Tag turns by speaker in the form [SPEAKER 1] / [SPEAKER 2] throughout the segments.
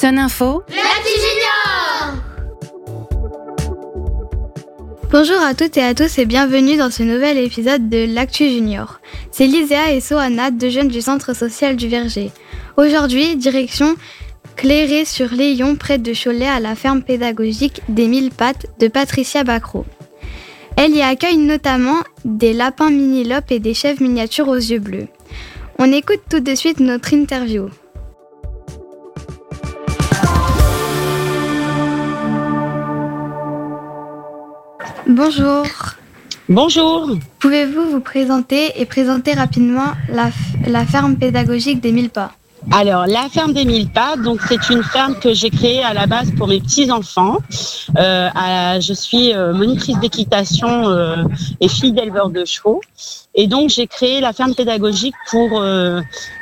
[SPEAKER 1] Son Info.
[SPEAKER 2] Junior
[SPEAKER 3] Bonjour à toutes et à tous et bienvenue dans ce nouvel épisode de l'Actu Junior. C'est Liséa et Soana, deux jeunes du Centre social du Verger. Aujourd'hui, direction Clairé sur Léon, près de Cholet, à la ferme pédagogique des Mille Pattes de Patricia Bacro. Elle y accueille notamment des lapins mini-lopes et des chèvres miniatures aux yeux bleus. On écoute tout de suite notre interview. Bonjour.
[SPEAKER 4] Bonjour.
[SPEAKER 3] Pouvez-vous vous présenter et présenter rapidement la, la ferme pédagogique des Mille Pas?
[SPEAKER 4] Alors, la ferme des Mille Pas, donc c'est une ferme que j'ai créée à la base pour mes petits enfants. Euh, à- je suis euh, monitrice d'équitation euh, et fille d'éleveur de chevaux, et donc j'ai créé la ferme pédagogique pour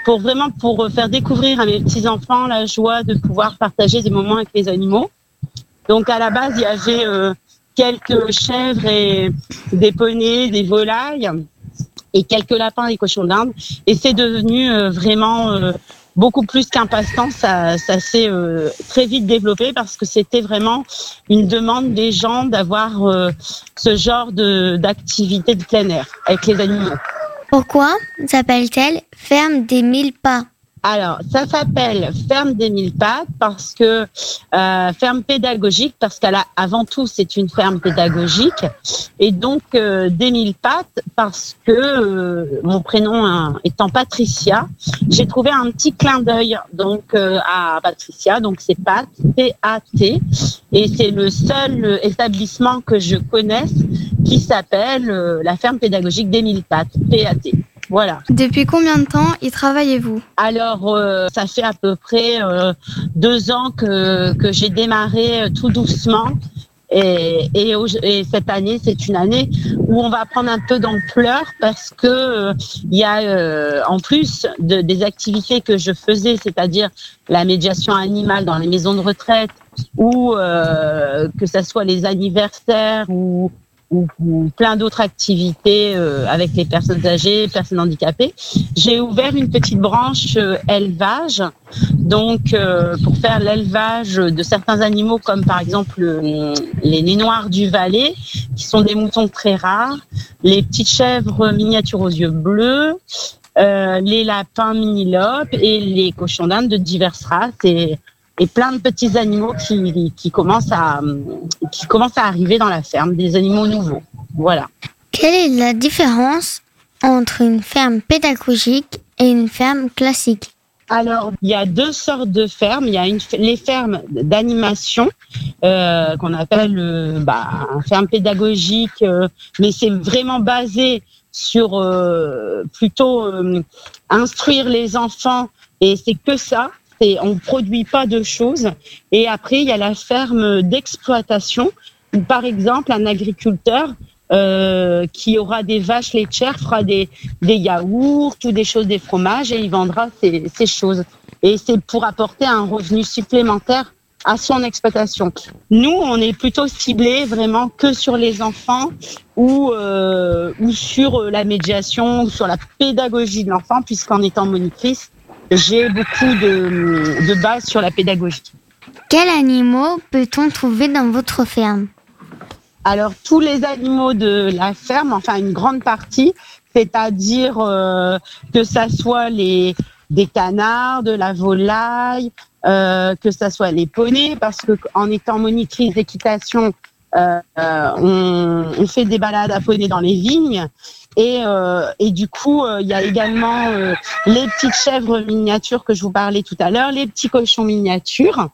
[SPEAKER 4] pour vraiment pour faire découvrir à mes petits enfants la joie de pouvoir partager des moments avec les animaux. Donc à la base, il y avait quelques chèvres et des poneys, des volailles et quelques lapins et cochons d'Inde. Et c'est devenu euh, vraiment euh, beaucoup plus qu'un passe-temps. Ça, s'est euh, très vite développé parce que c'était vraiment une demande des gens d'avoir ce genre de d'activité de plein air avec les animaux.
[SPEAKER 2] Pourquoi s'appelle-t-elle Ferme des Mille Pas?
[SPEAKER 4] Alors, ça s'appelle ferme des mille pattes parce que euh, ferme pédagogique parce qu'elle a avant tout c'est une ferme pédagogique. Et donc euh, des mille pattes parce que euh, mon prénom hein, étant Patricia, j'ai trouvé un petit clin d'œil donc euh, à Patricia. Donc c'est Pat P A T. Et c'est le seul établissement que je connaisse qui s'appelle la ferme pédagogique des mille pattes P A T. Voilà.
[SPEAKER 3] Depuis combien de temps y travaillez-vous?
[SPEAKER 4] Alors, euh, ça fait à peu près euh, deux ans que, que j'ai démarré euh, tout doucement. Et, et, et cette année, c'est une année où on va prendre un peu d'ampleur parce que euh, il y a, euh, en plus de, des activités que je faisais, c'est-à-dire la médiation animale dans les maisons de retraite ou euh, que ce soit les anniversaires ou, ou, plein d'autres activités euh, avec les personnes âgées, personnes handicapées, j'ai ouvert une petite branche euh, élevage, donc euh, pour faire l'élevage de certains animaux comme par exemple les nez noirs du Valais, qui sont des moutons très rares, les petites chèvres miniatures aux yeux bleus, euh, les lapins mini-lopes et les cochons d'Inde de diverses races. Et, et plein de petits animaux qui, qui commencent à qui commencent à arriver dans la ferme, des animaux nouveaux. Voilà.
[SPEAKER 2] Quelle est la différence entre une ferme pédagogique et une ferme classique
[SPEAKER 4] Alors, il y a deux sortes de fermes. Il y a une, les fermes d'animation euh, qu'on appelle euh, bah, ferme pédagogique, euh, mais c'est vraiment basé sur euh, plutôt euh, instruire les enfants et c'est que ça. C'est, on produit pas de choses. Et après, il y a la ferme d'exploitation où, par exemple, un agriculteur euh, qui aura des vaches laitières fera des, des yaourts ou des choses, des fromages et il vendra ces, ces choses. Et c'est pour apporter un revenu supplémentaire à son exploitation. Nous, on est plutôt ciblé vraiment que sur les enfants ou, euh, ou sur la médiation ou sur la pédagogie de l'enfant, puisqu'en étant monitrice, j'ai beaucoup de, de bases sur la pédagogie.
[SPEAKER 2] Quels animaux peut-on trouver dans votre ferme?
[SPEAKER 4] Alors, tous les animaux de la ferme, enfin une grande partie, c'est-à-dire euh, que ça soit les des canards, de la volaille, euh, que ça soit les poneys, parce que en étant monitrice d'équitation, euh, euh, on, on fait des balades à poney dans les vignes. Et, euh, et du coup, euh, il y a également les petites chèvres miniatures que je vous parlais tout à l'heure, les petits cochons miniatures,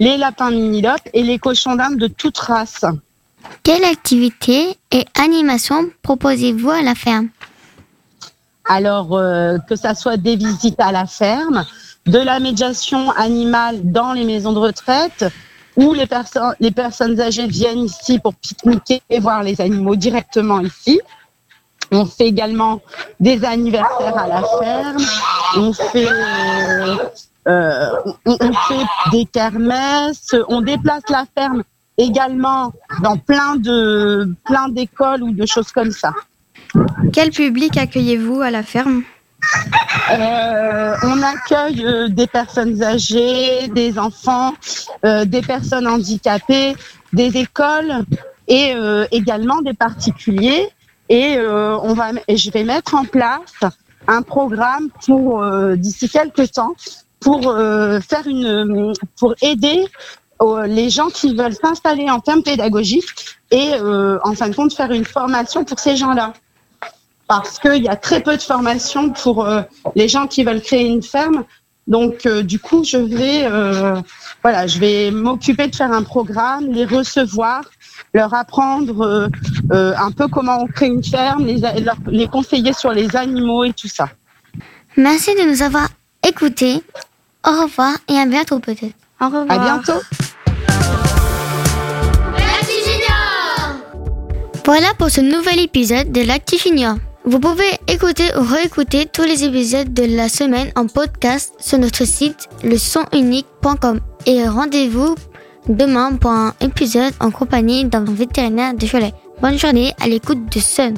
[SPEAKER 4] les lapins mini-lopes et les cochons d'Inde de toute race.
[SPEAKER 2] Quelle activité et animation proposez-vous à la ferme?
[SPEAKER 4] Alors, que ça soit des visites à la ferme, de la médiation animale dans les maisons de retraite, où les, personnes les personnes âgées viennent ici pour pique-niquer et voir les animaux directement ici. On fait également des anniversaires à la ferme. On fait, euh, on fait des kermesses. On déplace la ferme également dans plein de plein d'écoles ou de choses comme ça.
[SPEAKER 3] Quel public accueillez-vous à la ferme?
[SPEAKER 4] Euh, on accueille euh, des personnes âgées, des enfants, euh, des personnes handicapées, des écoles et également des particuliers. Et on va, je vais mettre en place un programme pour d'ici quelques temps pour faire une, pour aider les gens qui veulent s'installer en termes pédagogiques et en fin de compte faire une formation pour ces gens-là. Parce qu'il y a très peu de formation pour euh, les gens qui veulent créer une ferme. Donc euh, du coup, je vais, euh, voilà, je vais m'occuper de faire un programme, les recevoir, leur apprendre euh, euh, un peu comment on crée une ferme, les, leur- les conseiller sur les animaux et tout ça.
[SPEAKER 2] Merci de nous avoir écoutés. Au revoir et à bientôt peut-être.
[SPEAKER 3] Au revoir.
[SPEAKER 4] À bientôt.
[SPEAKER 2] Voilà pour ce nouvel épisode de l'Actu Junior. Vous pouvez écouter ou réécouter tous les épisodes de la semaine en podcast sur notre site lesonunique.com et rendez-vous demain pour un épisode en compagnie d'un vétérinaire de Cholet. Bonne journée à l'écoute de Sun.